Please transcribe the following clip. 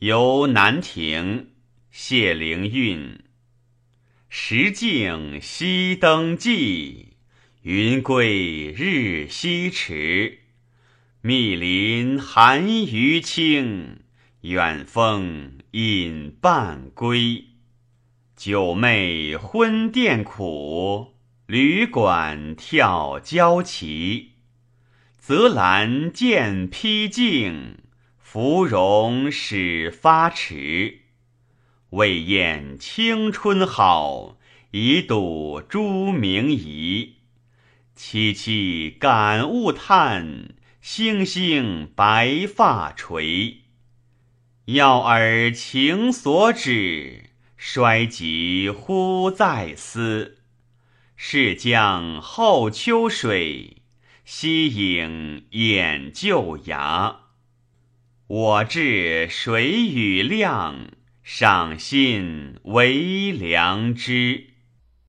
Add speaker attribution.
Speaker 1: 游南亭，谢灵运。石径西登际，云归日西迟。密林寒余清，远风引半归。九妹昏殿苦，旅馆跳娇旗。泽兰见披径，芙蓉始发迟。未厌青春好，已睹朱明仪。凄凄感物叹，星星白发垂。要尔情所止，衰极忽再思。是将后秋水，夕影掩旧崖。我至水与量，赏心为良知。